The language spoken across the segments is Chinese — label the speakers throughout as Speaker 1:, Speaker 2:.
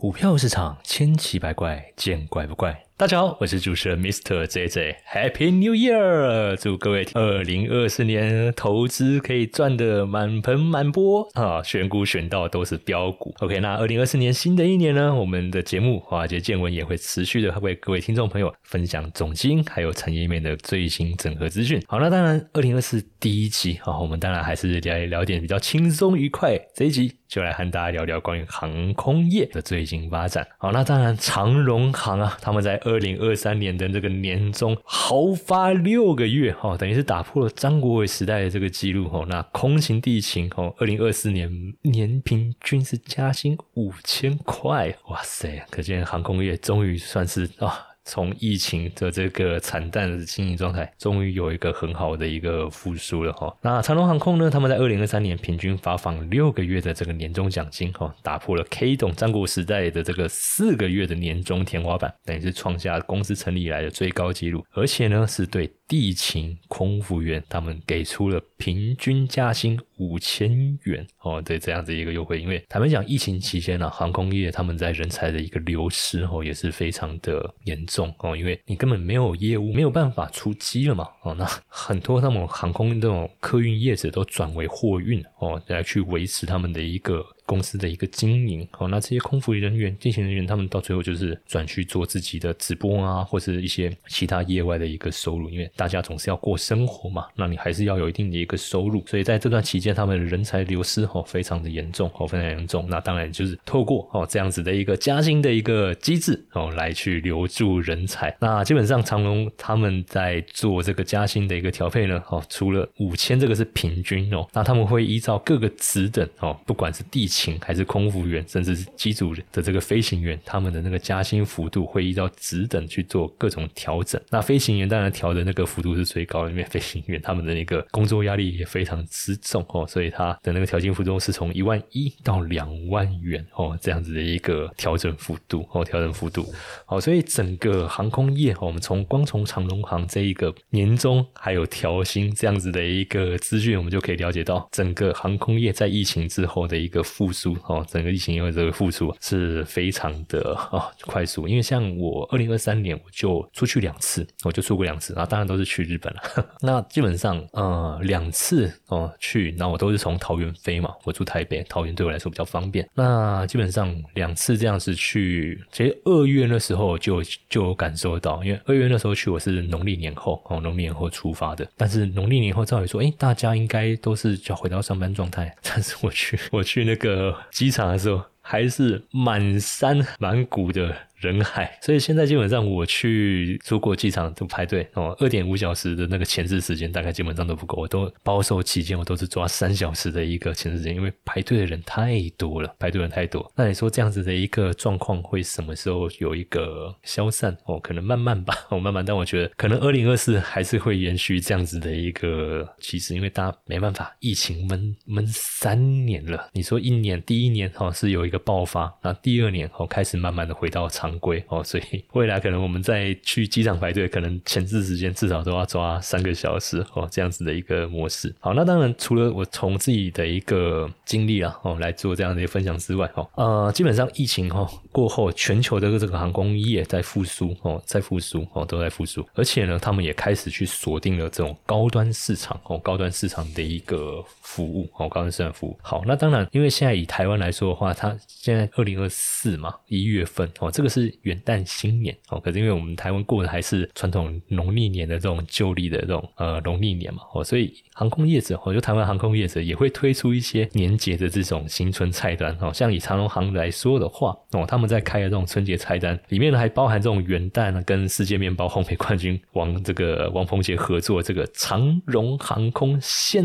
Speaker 1: 股票市场千奇百怪，见怪不怪。大家好，我是主持人 Mr. JJ，Happy New Year！祝各位二零二四年投资可以赚得满盆满钵啊！选股选到都是标股。OK，那二零二四年新的一年呢，我们的节目华尔街见闻也会持续的为各位听众朋友分享总经还有产业面的最新整合资讯。好，那当然二零二四第一集啊，我们当然还是来聊点比较轻松愉快。这一集就来和大家聊聊关于航空业的最新发展。好，那当然长荣航啊，他们在二零二三年的这个年终豪发六个月，哈，等于是打破了张国伟时代的这个记录，哈。那空勤地勤，哈，二零二四年年平均是加薪五千块，哇塞！可见航空业终于算是啊。从疫情的这个惨淡的经营状态，终于有一个很好的一个复苏了哈。那长隆航空呢？他们在二零二三年平均发放六个月的这个年终奖金哈，打破了 K 董战国时代的这个四个月的年终天花板，等于是创下公司成立以来的最高纪录，而且呢是对。地勤空服员，他们给出了平均加薪五千元哦，对这样子一个优惠。因为坦白讲，疫情期间呢，航空业他们在人才的一个流失哦，也是非常的严重哦，因为你根本没有业务，没有办法出机了嘛哦，那很多他们航空这种客运业者都转为货运哦，来去维持他们的一个。公司的一个经营，好，那这些空服人员、地勤人员，他们到最后就是转去做自己的直播啊，或者一些其他业外的一个收入，因为大家总是要过生活嘛，那你还是要有一定的一个收入，所以在这段期间，他们人才流失哦，非常的严重哦，非常严重。那当然就是透过哦这样子的一个加薪的一个机制哦，来去留住人才。那基本上长隆他们在做这个加薪的一个调配呢，哦，除了五千这个是平均哦，那他们会依照各个职等哦，不管是地。还是空服员，甚至是机组的这个飞行员，他们的那个加薪幅度会依照职等去做各种调整。那飞行员当然调的那个幅度是最高的，因为飞行员他们的那个工作压力也非常之重哦，所以他的那个调薪幅度是从一万一到两万元哦，这样子的一个调整幅度哦，调整幅度。好，所以整个航空业，我们从光从长龙航这一个年终还有调薪这样子的一个资讯，我们就可以了解到整个航空业在疫情之后的一个复。复苏哦，整个疫情因为这个复苏是非常的哦快速，因为像我二零二三年我就出去两次，我就出过两次，然后当然都是去日本了。那基本上呃两次哦去，那我都是从桃园飞嘛，我住台北，桃园对我来说比较方便。那基本上两次这样子去，其实二月那时候就就有感受到，因为二月那时候去我是农历年后哦，农历年后出发的，但是农历年后照理说，哎，大家应该都是要回到上班状态，但是我去我去那个。呃机场的时候，还是满山满谷的。人海，所以现在基本上我去出国机场都排队哦，二点五小时的那个前置时间大概基本上都不够，我都保守期间我都是抓三小时的一个前置时间，因为排队的人太多了，排队人太多。那你说这样子的一个状况会什么时候有一个消散？哦，可能慢慢吧，哦慢慢。但我觉得可能二零二四还是会延续这样子的一个趋势，因为大家没办法，疫情闷闷三年了。你说一年第一年哦是有一个爆发，那第二年哦开始慢慢的回到常。常规哦，所以 未来可能我们在去机场排队，可能前置时间至少都要抓三个小时哦，这样子的一个模式。好，那当然除了我从自己的一个经历啊哦来做这样的一个分享之外哦，呃，基本上疫情哦过后，全球的这个航空业在复苏哦，在复苏哦，都在复苏，而且呢，他们也开始去锁定了这种高端市场哦，高端市场的一个服务哦，高端市场服务。好，那当然，因为现在以台湾来说的话，它现在二零二四嘛，一月份哦，这个是。元旦新年哦，可是因为我们台湾过的还是传统农历年的这种旧历的这种呃农历年嘛哦，所以航空业者，我觉得台湾航空业者也会推出一些年节的这种新春菜单哦，像以长龙航来说的话哦，他们在开的这种春节菜单里面呢，还包含这种元旦跟世界面包烘焙冠军王这个王鹏杰合作这个长荣航空限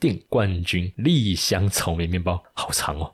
Speaker 1: 定冠军栗香草莓面包，好长哦，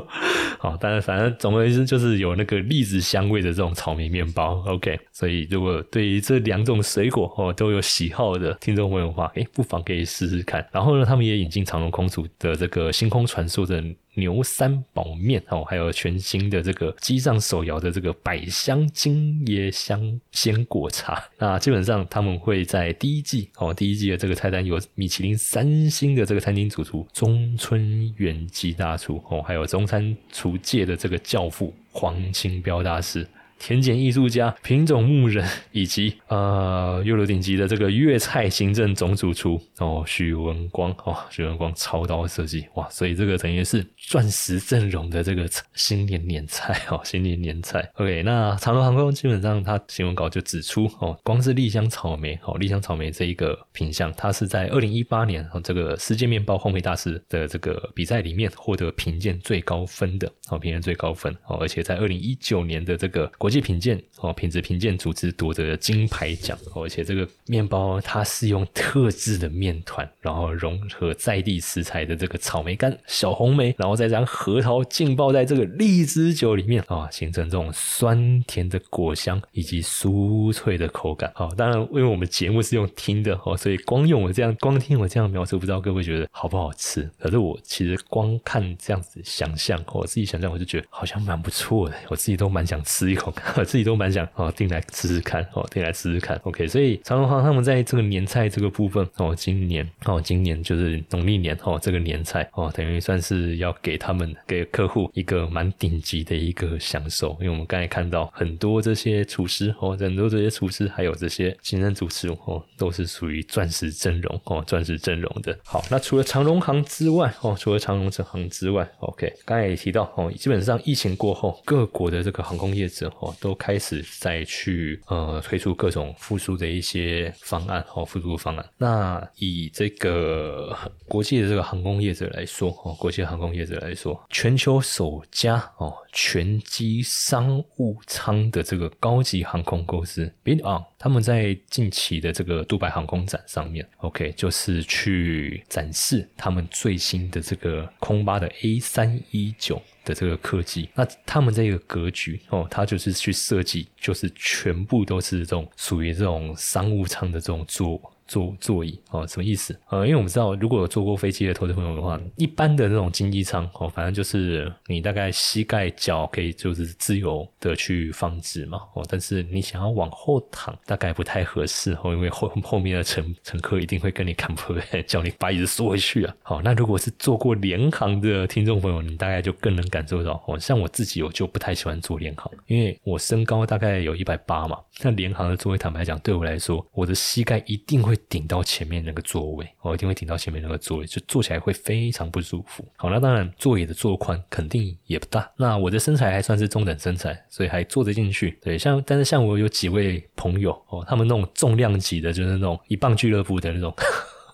Speaker 1: 好，但是反正总而言之就是有那个栗子香。味的这种草莓面包，OK，所以如果对于这两种水果哦都有喜好的听众朋友的话，哎，不妨可以试试看。然后呢，他们也引进长荣空厨的这个星空传说的。牛三宝面哦，还有全新的这个机上手摇的这个百香金椰香鲜果茶。那基本上他们会在第一季哦，第一季的这个菜单有米其林三星的这个餐厅主厨中村元吉大厨哦，还有中餐厨界的这个教父黄清标大师。田检艺术家、品种牧人，以及呃，又有顶级的这个粤菜行政总主厨哦，许文光哦，许文光操刀设计哇，所以这个等于是钻石阵容的这个新年年菜哦，新年年菜。OK，那长隆航空基本上它新闻稿就指出哦，光是丽香草莓哦，丽香草莓这一个品相，它是在二零一八年哦这个世界面包烘焙大师的这个比赛里面获得评鉴最高分的哦，评鉴最高分哦，而且在二零一九年的这个。国际品鉴哦，品质品鉴组织夺得金牌奖，而且这个面包它是用特制的面团，然后融合在地食材的这个草莓干、小红莓，然后再将核桃浸泡在这个荔枝酒里面啊，形成这种酸甜的果香以及酥脆的口感。好，当然因为我们节目是用听的哦，所以光用我这样光听我这样描述，不知道各位觉得好不好吃？可是我其实光看这样子想象，我自己想象我就觉得好像蛮不错的，我自己都蛮想吃一口。我自己都蛮想哦，订来试试看哦，订来试试看。OK，所以长隆行他们在这个年菜这个部分哦，今年哦，今年就是农历年哦，这个年菜哦，等于算是要给他们给客户一个蛮顶级的一个享受。因为我们刚才看到很多这些厨师哦，很多这些厨师还有这些行政主持哦，都是属于钻石阵容哦，钻石阵容的。好，那除了长荣行之外哦，除了长荣这行之外，OK，刚才也提到哦，基本上疫情过后，各国的这个航空业者哦。都开始在去呃推出各种复苏的一些方案哦，复苏方案。那以这个国际的这个航空业者来说哦，国际航空业者来说，全球首家哦全机商务舱的这个高级航空公司 b i t On，他们在近期的这个杜拜航空展上面，OK，就是去展示他们最新的这个空巴的 A 三一九。的这个科技，那他们这个格局哦，他就是去设计，就是全部都是这种属于这种商务舱的这种座。座座椅哦，什么意思？呃，因为我们知道，如果有坐过飞机的投资朋友的话，一般的那种经济舱哦，反正就是你大概膝盖脚可以就是自由的去放置嘛哦，但是你想要往后躺，大概不太合适哦，因为后后面的乘乘客一定会跟你看不，叫你把椅子缩回去啊。好，那如果是坐过联航的听众朋友，你大概就更能感受到哦。像我自己，我就不太喜欢坐联航，因为我身高大概有一百八嘛，那联航的座位坦白讲，对我来说，我的膝盖一定会。顶到前面那个座位，我一定会顶到前面那个座位，就坐起来会非常不舒服。好，那当然座椅的坐宽肯定也不大。那我的身材还算是中等身材，所以还坐得进去。对，像但是像我有几位朋友哦，他们那种重量级的，就是那种一磅俱乐部的那种。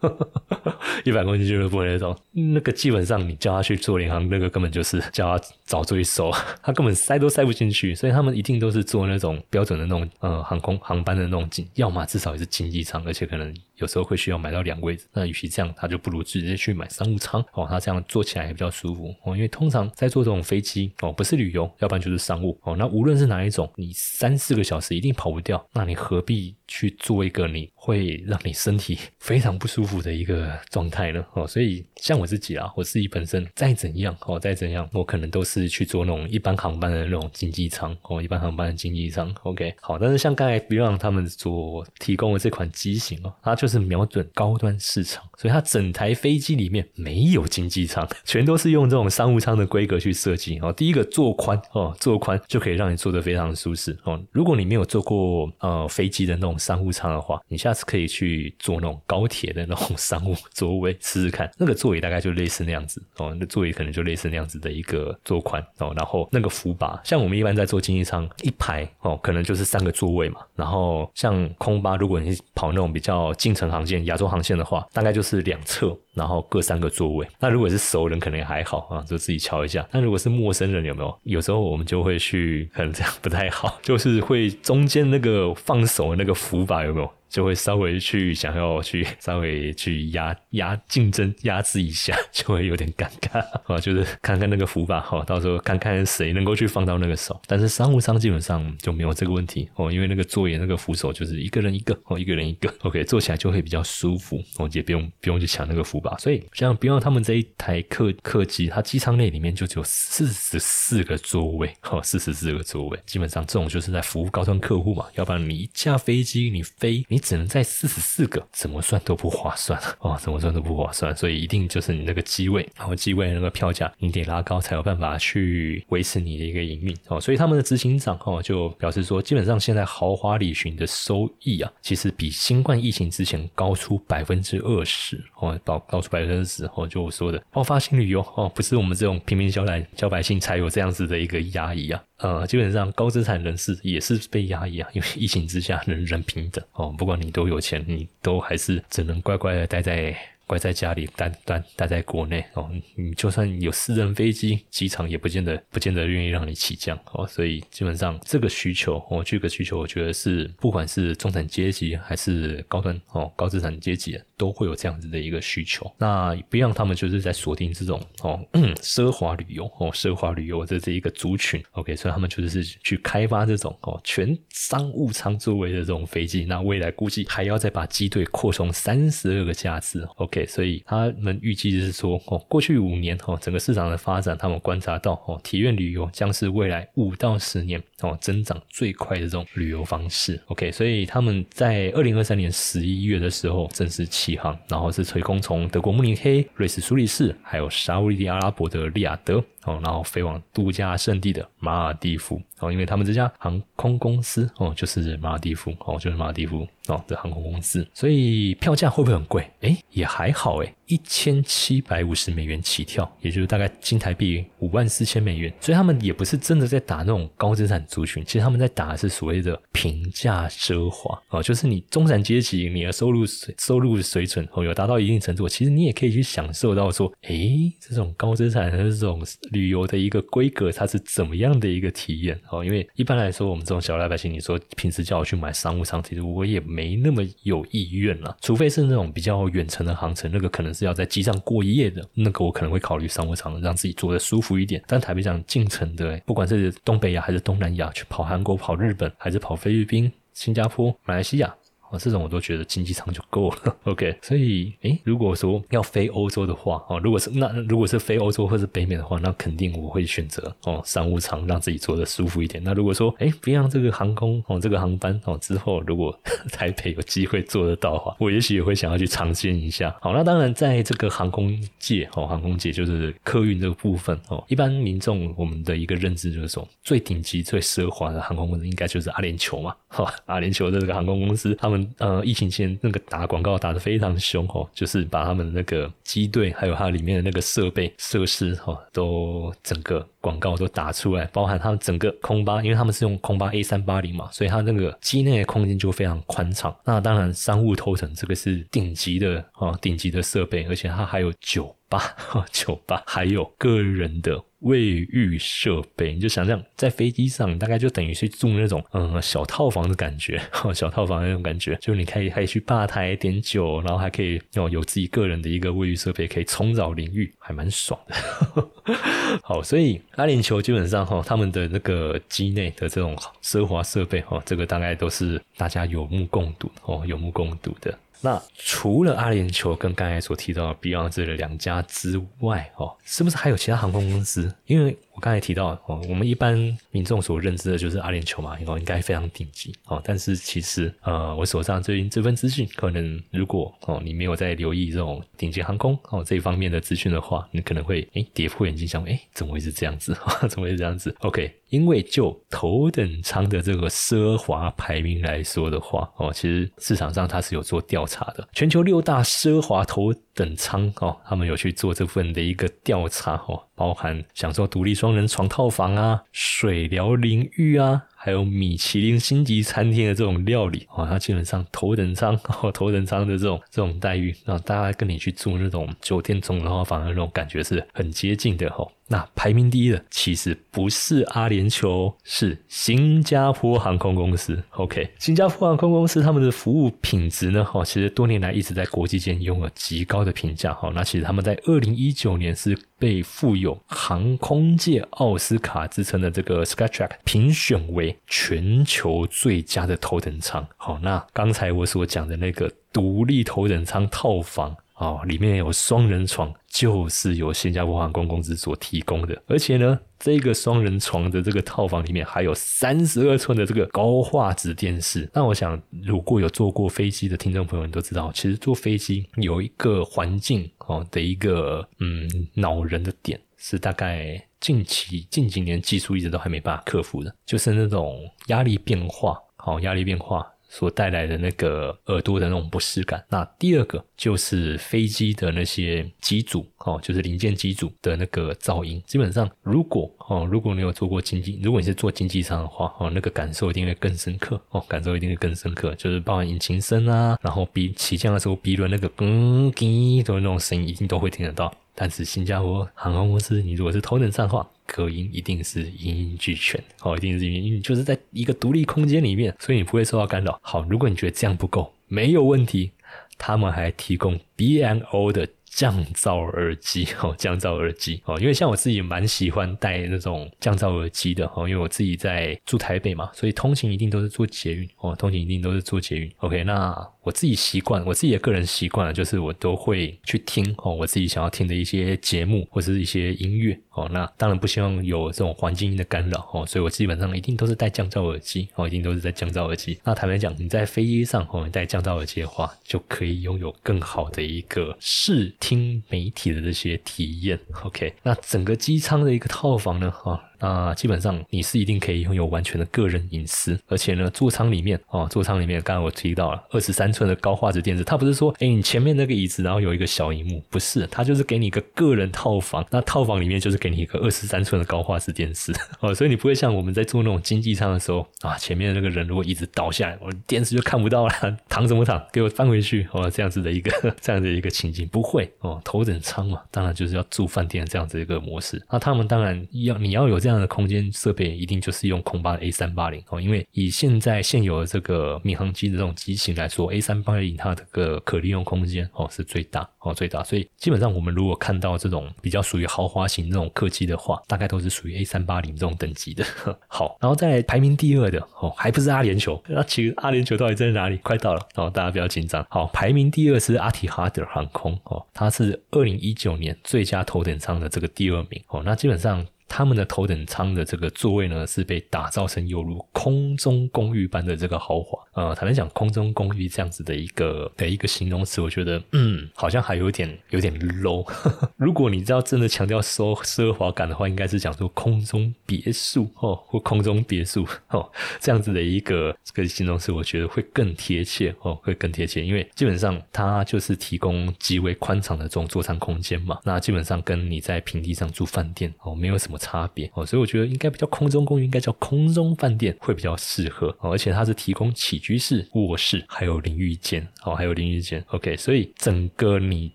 Speaker 1: 一百公斤俱乐部那种，那个基本上你叫他去做联航，那个根本就是叫他找罪受，他根本塞都塞不进去，所以他们一定都是做那种标准的那种呃航空航班的那种经，要么至少也是经济舱，而且可能有时候会需要买到两位置。那与其这样，他就不如直接去买商务舱哦，他这样坐起来也比较舒服哦。因为通常在坐这种飞机哦，不是旅游，要不然就是商务哦。那无论是哪一种，你三四个小时一定跑不掉，那你何必去做一个你会让你身体非常不舒服？的一个状态呢，哦，所以像我自己啊，我自己本身再怎样哦，再怎样，我可能都是去做那种一般航班的那种经济舱哦，一般航班的经济舱，OK，好，但是像刚才 Beyond 他们所提供的这款机型哦，它就就是瞄准高端市场，所以它整台飞机里面没有经济舱，全都是用这种商务舱的规格去设计哦。第一个坐宽哦，坐宽就可以让你坐得非常舒适哦。如果你没有坐过呃飞机的那种商务舱的话，你下次可以去坐那种高铁的那种。商务座位试试看，那个座椅大概就类似那样子哦，那座椅可能就类似那样子的一个座宽哦，然后那个扶把，像我们一般在坐经济舱一排哦，可能就是三个座位嘛，然后像空巴，如果你跑那种比较近程航线、亚洲航线的话，大概就是两侧。然后各三个座位，那如果是熟人可能也还好啊，就自己瞧一下。那如果是陌生人，有没有？有时候我们就会去，可能这样 不太好，就是会中间那个放手的那个扶把有没有？就会稍微去想要去稍微去压压竞争压制一下，就会有点尴尬啊。就是看看那个扶把哈，到时候看看谁能够去放到那个手。但是商务舱基本上就没有这个问题哦，因为那个座椅那个扶手就是一个人一个哦，一个人一个，OK，坐起来就会比较舒服，哦，也不用不用去抢那个扶把。所以像不要他们这一台客客机，它机舱内里面就只有四十四个座位，哈，四十四个座位，基本上这种就是在服务高端客户嘛。要不然你一架飞机你飞，你只能在四十四个，怎么算都不划算 哦，怎么算都不划算，所以一定就是你那个机位，然后机位那个票价你得拉高才有办法去维持你的一个营运哦。所以他们的执行长哦就表示说，基本上现在豪华旅行的收益啊，其实比新冠疫情之前高出百分之二十哦，高高出百分之十哦，就我说的爆发性旅游哦，不是我们这种平民小来小百姓才有这样子的一个压抑啊。呃，基本上高资产人士也是被压抑啊，因为疫情之下人人平等哦，不管你多有钱，你都还是只能乖乖的待在。乖在家里，待待待在国内哦。你就算有私人飞机，机场也不见得不见得愿意让你起降哦。所以基本上这个需求，哦，这个需求，我觉得是不管是中产阶级还是高端哦高资产阶级，都会有这样子的一个需求。那不让他们就是在锁定这种哦 奢华旅游哦奢华旅游的这一个族群。OK，所以他们就是去开发这种哦全商务舱座位的这种飞机。那未来估计还要再把机队扩充三十二个架次。OK。所以他们预计就是说，哦，过去五年哦，整个市场的发展，他们观察到哦，体验旅游将是未来五到十年哦增长最快的这种旅游方式。OK，所以他们在二零二三年十一月的时候正式起航，然后是垂空从德国慕尼黑、瑞士苏黎世，还有沙地阿拉伯的利雅得。哦，然后飞往度假胜地的马尔蒂夫哦，因为他们这家航空公司哦，就是马尔蒂夫哦，就是马尔蒂夫哦的航空公司，所以票价会不会很贵？哎，也还好哎。一千七百五十美元起跳，也就是大概新台币五万四千美元，所以他们也不是真的在打那种高资产族群，其实他们在打的是所谓的平价奢华哦，就是你中产阶级，你的收入水收入水准哦有达到一定程度，其实你也可以去享受到说，诶，这种高资产的这种旅游的一个规格，它是怎么样的一个体验哦？因为一般来说，我们这种小老百姓，你说平时叫我去买商务舱，其实我也没那么有意愿了，除非是那种比较远程的航程，那个可能。是要在机上过夜的那个，我可能会考虑商务舱，让自己坐的舒服一点。但台北讲进程的，不管是东北亚还是东南亚，去跑韩国、跑日本，还是跑菲律宾、新加坡、马来西亚。哦，这种我都觉得经济舱就够了。OK，所以，诶，如果说要飞欧洲的话，哦，如果是那如果是飞欧洲或是北美的话，那肯定我会选择哦商务舱，让自己坐的舒服一点。那如果说，诶，别让这个航空哦这个航班哦之后，如果 台北有机会坐得到的话，我也许也会想要去尝鲜一下。好，那当然在这个航空界哦，航空界就是客运这个部分哦，一般民众我们的一个认知就是说，最顶级、最奢华的航空公司应该就是阿联酋嘛。哈，阿联酋的这个航空公司，他们。呃，疫情期间那个打广告打得非常凶哦，就是把他们那个机队，还有它里面的那个设备设施哈，都整个广告都打出来，包含他们整个空巴，因为他们是用空巴 A 三八零嘛，所以它那个机内的空间就非常宽敞。那当然商务头层这个是顶级的啊，顶级的设备，而且它还有酒吧，酒吧还有个人的。卫浴设备，你就想象在飞机上，大概就等于是住那种嗯小套房的感觉，小套房那种感觉，就你可以可以去吧台点酒，然后还可以哦有自己个人的一个卫浴设备，可以冲澡淋浴，还蛮爽的。好，所以阿联酋基本上哈，他们的那个机内的这种奢华设备哈，这个大概都是大家有目共睹哦，有目共睹的。那除了阿联酋跟刚才所提到的 Beyond 这两家之外，哦，是不是还有其他航空公司？因为我刚才提到哦，我们一般民众所认知的就是阿联酋嘛，应该非常顶级哦。但是其实呃，我手上最近这份资讯，可能如果哦你没有在留意这种顶级航空哦这一方面的资讯的话，你可能会诶跌破眼镜，想诶怎么会是这样子？怎么会是这样子？OK，因为就头等舱的这个奢华排名来说的话，哦，其实市场上它是有做调查的，全球六大奢华头等舱哦，他们有去做这份的一个调查哦。包含享受独立双人床套房啊、水疗淋浴啊，还有米其林星级餐厅的这种料理哦，它基本上头等舱 哦，头等舱的这种这种待遇，让大家跟你去住那种酒店总统套房的那种感觉是很接近的哦。那排名第一的其实不是阿联酋，是新加坡航空公司。OK，新加坡航空公司他们的服务品质呢，哈，其实多年来一直在国际间拥有极高的评价。哈，那其实他们在二零一九年是被富有航空界奥斯卡之称的这个 Skytrax 评选为全球最佳的头等舱。好，那刚才我所讲的那个独立头等舱套房。哦，里面有双人床，就是由新加坡航空公司所提供的，而且呢，这个双人床的这个套房里面还有三十二寸的这个高画质电视。那我想，如果有坐过飞机的听众朋友们都知道，其实坐飞机有一个环境哦的一个嗯恼人的点，是大概近期近几年技术一直都还没办法克服的，就是那种压力变化，好压力变化。所带来的那个耳朵的那种不适感。那第二个就是飞机的那些机组哦，就是零件机组的那个噪音。基本上，如果哦，如果你有做过经济，如果你是做经济舱的话哦，那个感受一定会更深刻哦，感受一定会更深刻。就是包含引擎声啊，然后比起降的时候鼻轮那个嗯滴的那种声音，一定都会听得到。但是新加坡航空公司，你如果是头等舱的话，隔音一定是一应俱全，哦，一定是因为就是在一个独立空间里面，所以你不会受到干扰。好，如果你觉得这样不够，没有问题，他们还提供 B N O 的。降噪耳机 哦，降噪耳机哦，因为像我自己蛮喜欢戴那种降噪耳机的哦，因为我自己在住台北嘛，所以通勤一定都是坐捷运哦，通勤一定都是坐捷运。OK，那我自己习惯，我自己的个人习惯就是我都会去听哦，我自己想要听的一些节目或者是一些音乐哦。那当然不希望有这种环境音的干扰哦，所以我基本上一定都是戴降噪耳机哦，一定都是在降噪耳机。那坦白讲，你在飞机上哦，你戴降噪耳机的话，就可以拥有更好的一个视。听听媒体的这些体验，OK，那整个机舱的一个套房呢，哈。那基本上你是一定可以拥有完全的个人隐私，而且呢，座舱里面哦，座舱里面刚刚我提到了二十三寸的高画质电视，它不是说哎你前面那个椅子然后有一个小荧幕，不是，它就是给你一个个人套房，那套房里面就是给你一个二十三寸的高画质电视 哦，所以你不会像我们在坐那种经济舱的时候啊，前面那个人如果一直倒下来，我电视就看不到了，躺什么躺，给我翻回去哦，这样子的一个 这样的一个情景不会哦，头等舱嘛，当然就是要住饭店这样子一个模式，那他们当然要你要有这。这样的空间设备一定就是用空巴的 A 三八零哦，因为以现在现有的这个民航机的这种机型来说，A 三八零它的个可利用空间哦是最大哦最大，所以基本上我们如果看到这种比较属于豪华型这种客机的话，大概都是属于 A 三八零这种等级的。好，然后再排名第二的哦，还不是阿联酋，那其实阿联酋到底在哪里？快到了哦，大家不要紧张。好，排名第二是阿提哈德航空哦，它是二零一九年最佳头等舱的这个第二名哦，那基本上。他们的头等舱的这个座位呢，是被打造成犹如空中公寓般的这个豪华。呃，坦白讲，空中公寓这样子的一个的一个形容词，我觉得，嗯，好像还有点有点 low。如果你知道真的强调奢奢华感的话，应该是讲说空中别墅哦，或空中别墅哦，这样子的一个这个形容词，我觉得会更贴切哦，会更贴切，因为基本上它就是提供极为宽敞的这种座舱空间嘛。那基本上跟你在平地上住饭店哦，没有什么。差别哦，所以我觉得应该比较空中公寓，应该叫空中饭店会比较适合哦，而且它是提供起居室、卧室，还有淋浴间哦，还有淋浴间。OK，所以整个你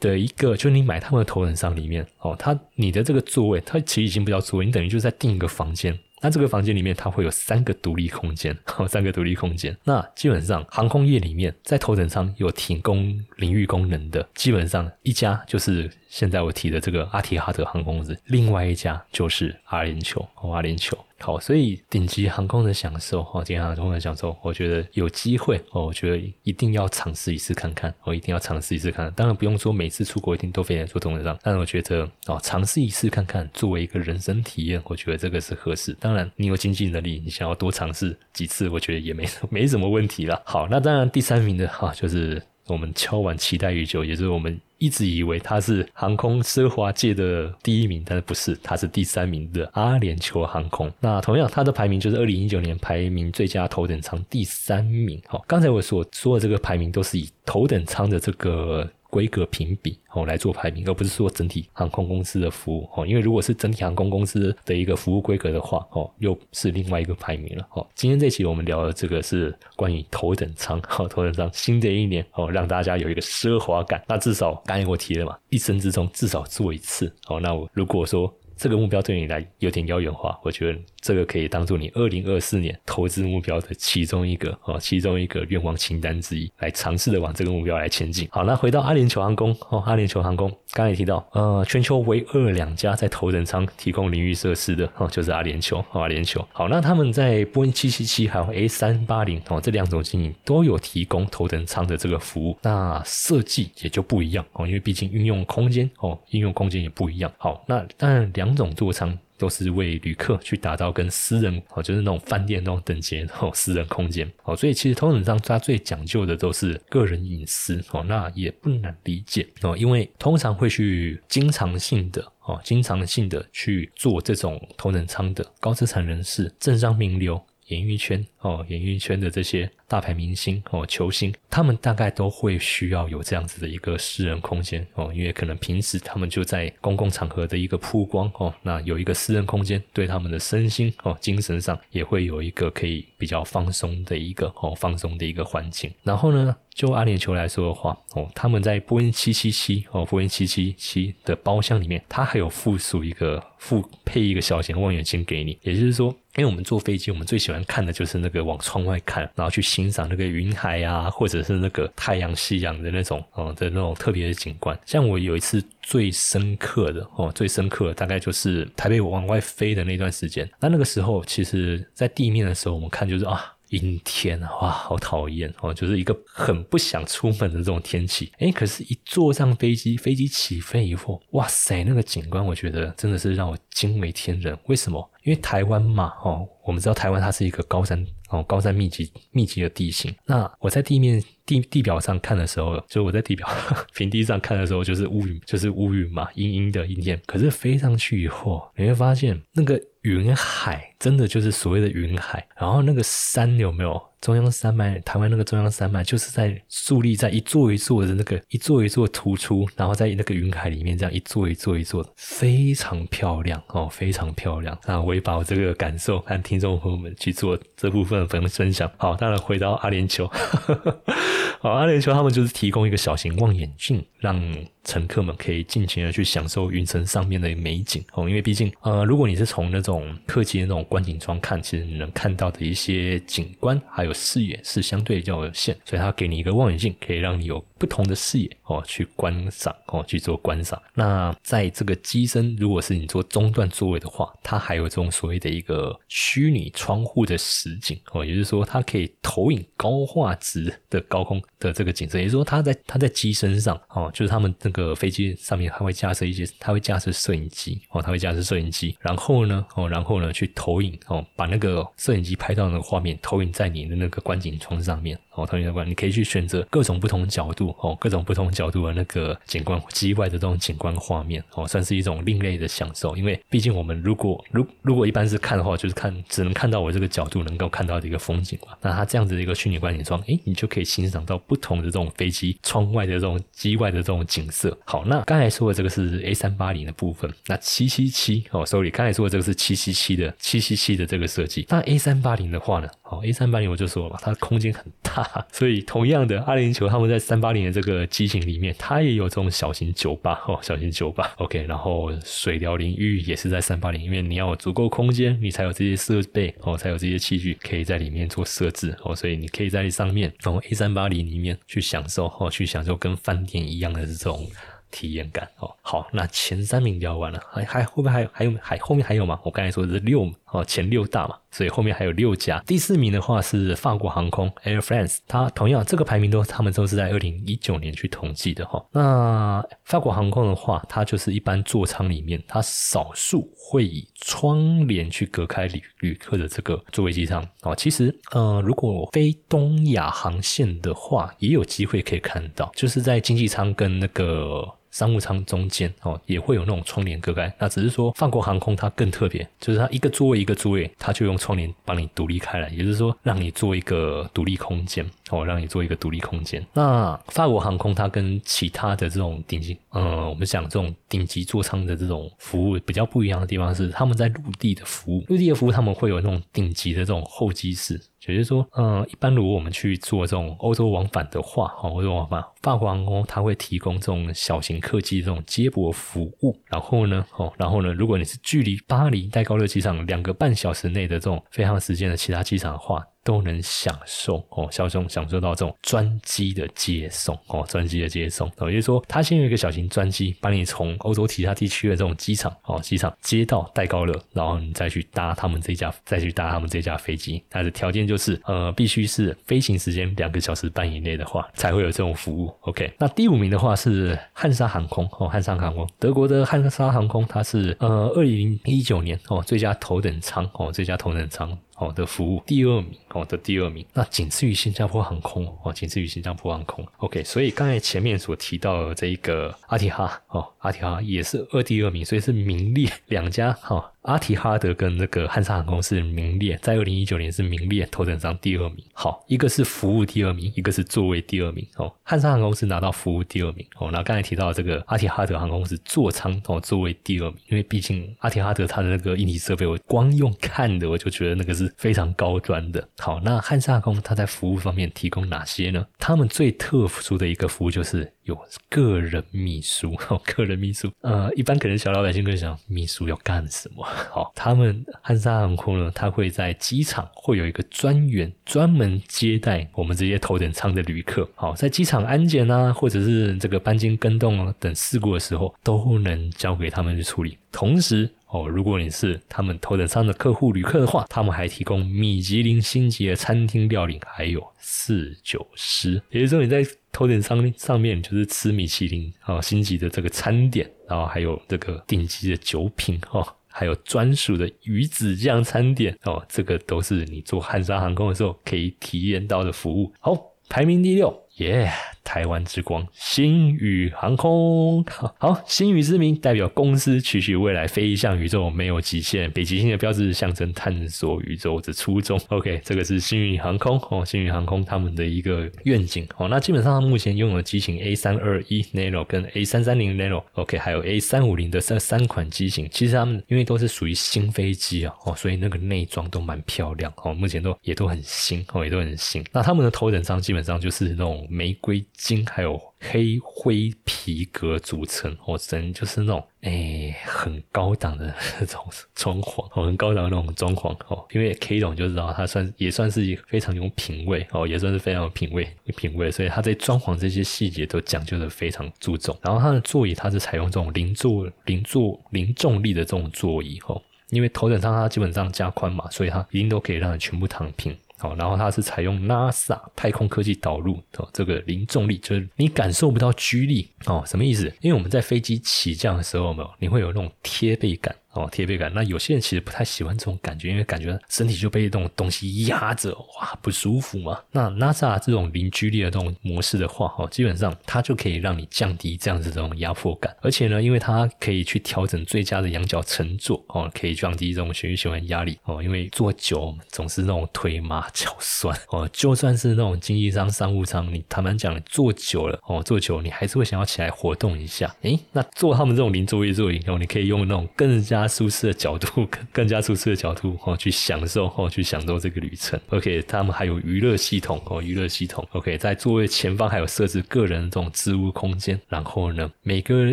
Speaker 1: 的一个，就你买他们的头等舱里面哦，它你的这个座位，它其实已经不叫座位，你等于就是在订一个房间。那这个房间里面，它会有三个独立空间，三个独立空间。那基本上航空业里面，在头等舱有提供淋浴功能的，基本上一家就是现在我提的这个阿提哈德航空公司，另外一家就是阿联酋，阿联酋。好，所以顶级航空的享受，哦，顶级航空的享受，我觉得有机会，哦，我觉得一定要尝试一次看看，我一定要尝试一次看看。当然不用说每次出国一定都非得做头等舱，但是我觉得，哦，尝试一次看看，作为一个人生体验，我觉得这个是合适。当然，你有经济能力，你想要多尝试几次，我觉得也没没什么问题了。好，那当然第三名的哈，就是我们敲完期待已久，也是我们。一直以为它是航空奢华界的第一名，但是不是，它是第三名的阿联酋航空。那同样，它的排名就是二零一九年排名最佳头等舱第三名。好，刚才我所说的这个排名都是以头等舱的这个。规格评比哦来做排名，而不是说整体航空公司的服务哦，因为如果是整体航空公司的一个服务规格的话哦，又是另外一个排名了哦。今天这期我们聊的这个是关于头等舱 哦，头等舱新的一年哦，让大家有一个奢华感。那至少刚才我提了嘛，一生之中至少做一次哦。那我如果说。这个目标对你来有点遥远化，我觉得这个可以当做你二零二四年投资目标的其中一个哦，其中一个愿望清单之一，来尝试的往这个目标来前进。好，那回到阿联酋航空哦，阿联酋航空刚才提到，呃，全球唯二两家在头等舱提供淋浴设施的哦，就是阿联酋，阿联酋。好，那他们在波音七七七还有 A 三八零哦这两种机型都有提供头等舱的这个服务，那设计也就不一样哦，因为毕竟运用空间哦，应用空间也不一样。好，那当然两种座舱。都是为旅客去打造跟私人哦，就是那种饭店那种等级那种，私人空间哦，所以其实头等舱它最讲究的都是个人隐私哦，那也不难理解哦，因为通常会去经常性的哦，经常性的去做这种头等舱的高资产人士、政商名流。演艺圈哦，演艺圈的这些大牌明星哦，球星，他们大概都会需要有这样子的一个私人空间哦，因为可能平时他们就在公共场合的一个曝光哦，那有一个私人空间，对他们的身心哦、精神上也会有一个可以比较放松的一个哦，放松的一个环境。然后呢，就阿联酋来说的话哦，他们在波音七七七哦，波音七七七的包厢里面，它还有附属一个附配一个小型望远镜给你，也就是说。因为我们坐飞机，我们最喜欢看的就是那个往窗外看，然后去欣赏那个云海啊，或者是那个太阳、夕阳的那种哦的那种特别的景观。像我有一次最深刻的哦，最深刻的大概就是台北往外飞的那段时间。那那个时候，其实在地面的时候，我们看就是啊。阴天啊，哇，好讨厌哦！就是一个很不想出门的这种天气。哎，可是，一坐上飞机，飞机起飞以后，哇塞，那个景观，我觉得真的是让我惊为天人。为什么？因为台湾嘛，哦，我们知道台湾它是一个高山哦，高山密集密集的地形。那我在地面地地表上看的时候，就我在地表 平地上看的时候，就是乌云，就是乌云嘛，阴阴的阴天。可是飞上去以后，你会发现那个。云海真的就是所谓的云海，然后那个山有没有中央山脉？台湾那个中央山脉就是在树立在一座一座的那个一座一座突出，然后在那个云海里面这样一座一座一座的，非常漂亮哦，非常漂亮。那我也把我这个感受和听众朋友们去做这部分分分享。好，当然回到阿联酋，好，阿联酋他们就是提供一个小型望远镜，让。乘客们可以尽情的去享受云层上面的美景哦，因为毕竟呃，如果你是从那种客机的那种观景窗看，其实你能看到的一些景观还有视野是相对比较有限，所以它给你一个望远镜，可以让你有不同的视野哦去观赏哦去做观赏。那在这个机身，如果是你坐中段座位的话，它还有这种所谓的一个虚拟窗户的实景哦，也就是说它可以投影高画质的高空的这个景色，也就是说它在它在机身上哦，就是他们那。个飞机上面，它会架设一些，它会架设摄影机哦，它会架设摄影机，然后呢，哦，然后呢，去投影哦，把那个摄影机拍到那个画面投影在你的那个观景窗上面哦，投影在观，你可以去选择各种不同角度哦，各种不同角度的那个景观机外的这种景观画面哦，算是一种另类的享受。因为毕竟我们如果如如果一般是看的话，就是看只能看到我这个角度能够看到的一个风景嘛。那它这样子的一个虚拟观景窗，诶，你就可以欣赏到不同的这种飞机窗外的这种机外的这种景色。好，那刚才说的这个是 A 三八零的部分，那七七七哦，sorry，刚才说的这个是七七七的七七七的这个设计。那 A 三八零的话呢，哦，A 三八零我就说了，它空间很大，所以同样的阿联酋他们在三八零的这个机型里面，它也有这种小型酒吧哦，小型酒吧，OK，然后水疗淋浴也是在三八零，因为你要有足够空间，你才有这些设备哦，才有这些器具可以在里面做设置哦，所以你可以在上面从 A 三八零里面去享受哦，去享受跟饭店一样的这种。体验感哦，好，那前三名聊完了，还还后面还有还有还后面还有吗？我刚才说的是六哦，前六大嘛，所以后面还有六家。第四名的话是法国航空 Air France，它同样这个排名都他们都是在二零一九年去统计的哈。那法国航空的话，它就是一般座舱里面，它少数会以窗帘去隔开旅旅客的这个座位机舱哦。其实呃，如果飞东亚航线的话，也有机会可以看到，就是在经济舱跟那个。商务舱中间哦，也会有那种窗帘隔开。那只是说，法国航空它更特别，就是它一个座位一个座位，它就用窗帘帮你独立开来，也就是说，让你做一个独立空间哦，让你做一个独立空间。那法国航空它跟其他的这种顶级，呃，我们讲这种顶级座舱的这种服务比较不一样的地方是，他们在陆地的服务，陆地的服务他们会有那种顶级的这种候机室。就是说，嗯，一般如果我们去做这种欧洲往返的话，哈，欧洲往返，法国航空它会提供这种小型客机这种接驳服务。然后呢，哦，然后呢，如果你是距离巴黎戴高乐机场两个半小时内的这种飞航时间的其他机场的话，都能享受哦，享受享受到这种专机的接送哦，专机的接送哦，也就是说，它先有一个小型专机，把你从欧洲其他地区的这种机场哦，机场接到戴高乐，然后你再去搭他们这架，再去搭他们这架飞机。它的条件就是，呃，必须是飞行时间两个小时半以内的话，才会有这种服务。OK，那第五名的话是汉莎航空哦，汉莎航空，德国的汉莎航空，它是呃，二零一九年哦，最佳头等舱哦，最佳头等舱。哦的服务第二名哦的第二名，那仅次于新加坡航空哦，仅次于新加坡航空。OK，所以刚才前面所提到的这一个阿提哈哦，阿提哈也是二第二名，所以是名列两家哈。阿提哈德跟那个汉莎航空是名列，在二零一九年是名列头等舱第二名。好，一个是服务第二名，一个是座位第二名。哦，汉莎航空是拿到服务第二名。哦，那刚才提到这个阿提哈德航空是座舱哦，座位第二名，因为毕竟阿提哈德它的那个硬体设备，我光用看的我就觉得那个是非常高端的。好，那汉莎航空它在服务方面提供哪些呢？他们最特殊的一个服务就是。有个人秘书，哦，个人秘书，呃，一般可能小老百姓会想，秘书要干什么？好，他们汉莎航空呢，他会在机场会有一个专员，专门接待我们这些头等舱的旅客。好，在机场安检啊，或者是这个班金跟动啊等事故的时候，都能交给他们去处理。同时，哦，如果你是他们头等舱的客户旅客的话，他们还提供米其林星级的餐厅料理，还有四九师。也就是说，你在头等舱上面就是吃米其林啊星级的这个餐点，然后还有这个顶级的酒品哦，还有专属的鱼子酱餐点哦，这个都是你做汉莎航空的时候可以体验到的服务。好，排名第六，耶。台湾之光，星宇航空，好，星宇之名代表公司取许未来飞向宇宙没有极限，北极星的标志象征探索宇宙的初衷。OK，这个是星宇航空哦，星宇航空他们的一个愿景哦。那基本上，目前拥有机型 A 三二一 Nano 跟 A 三三零 Nano，OK，还有 A 三五零的这三款机型，其实他们因为都是属于新飞机啊，哦，所以那个内装都蛮漂亮哦，目前都也都很新哦，也都很新。那他们的头等舱基本上就是那种玫瑰。金还有黑灰皮革组成，哦，真就是那种诶很高档的那种装潢，哦，很高档那种装潢，哦，因为 K 总就知道他算也算是非常有品味，哦，也算是非常有品味品味，所以他在装潢这些细节都讲究的非常注重。然后他的座椅，它是采用这种零座零座零重力的这种座椅，哦，因为头等舱它基本上加宽嘛，所以它一定都可以让你全部躺平。好，然后它是采用 NASA 太空科技导入哦，这个零重力就是你感受不到居力哦，什么意思？因为我们在飞机起降的时候，没有你会有那种贴背感。哦，贴背感，那有些人其实不太喜欢这种感觉，因为感觉身体就被这种东西压着，哇，不舒服嘛。那 NASA 这种零距离的这种模式的话，哦，基本上它就可以让你降低这样子这种压迫感，而且呢，因为它可以去调整最佳的仰角乘坐，哦，可以降低这种血液循环压力，哦，因为坐久总是那种腿麻脚酸，哦，就算是那种经济舱、商务舱，你坦白讲，坐久了，哦，坐久你还是会想要起来活动一下。诶，那坐他们这种零座椅座椅，哦，你可以用那种更加舒适的角度，更加舒适的角度哦，去享受哦，去享受这个旅程。OK，他们还有娱乐系统哦，娱乐系统。OK，在座位前方还有设置个人这种置物空间。然后呢，每个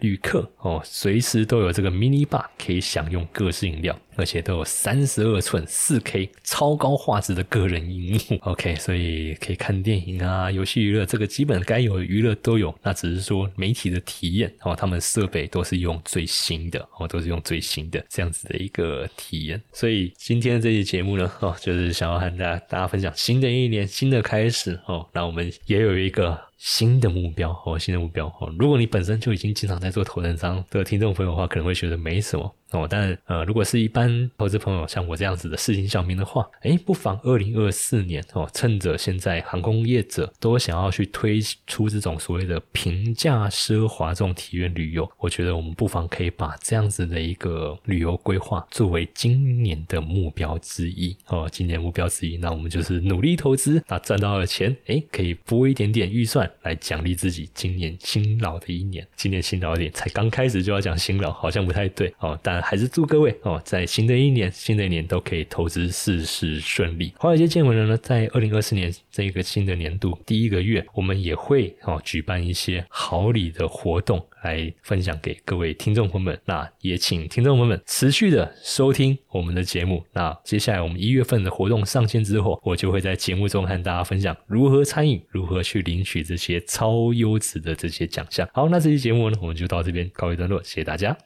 Speaker 1: 旅客哦，随时都有这个 mini bar 可以享用各式饮料。而且都有三十二寸四 K 超高画质的个人荧幕，OK，所以可以看电影啊、游戏娱乐，这个基本该有的娱乐都有。那只是说媒体的体验哦，他们设备都是用最新的哦，都是用最新的这样子的一个体验。所以今天这期节目呢，哦，就是想要和大家大家分享新的一年新的开始哦，那我们也有一个。新的目标哦，新的目标哦。如果你本身就已经经常在做头等舱的听众朋友的话，可能会觉得没什么哦。但呃，如果是一般投资朋友像我这样子的市井小民的话，哎，不妨二零二四年哦，趁着现在航空业者都想要去推出这种所谓的平价奢华这种体验旅游，我觉得我们不妨可以把这样子的一个旅游规划作为今年的目标之一哦。今年目标之一，那我们就是努力投资，那赚到了钱，哎，可以拨一点点预算。来奖励自己今年辛劳的一年，今年辛劳一点，才刚开始就要讲辛劳，好像不太对哦。但还是祝各位哦，在新的一年、新的一年都可以投资事事顺利。华尔街见闻人呢，在二零二四年这个新的年度第一个月，我们也会哦举办一些好礼的活动。来分享给各位听众朋友们，那也请听众朋友们持续的收听我们的节目。那接下来我们一月份的活动上线之后，我就会在节目中和大家分享如何参与，如何去领取这些超优质的这些奖项。好，那这期节目呢，我们就到这边告一段落，谢谢大家。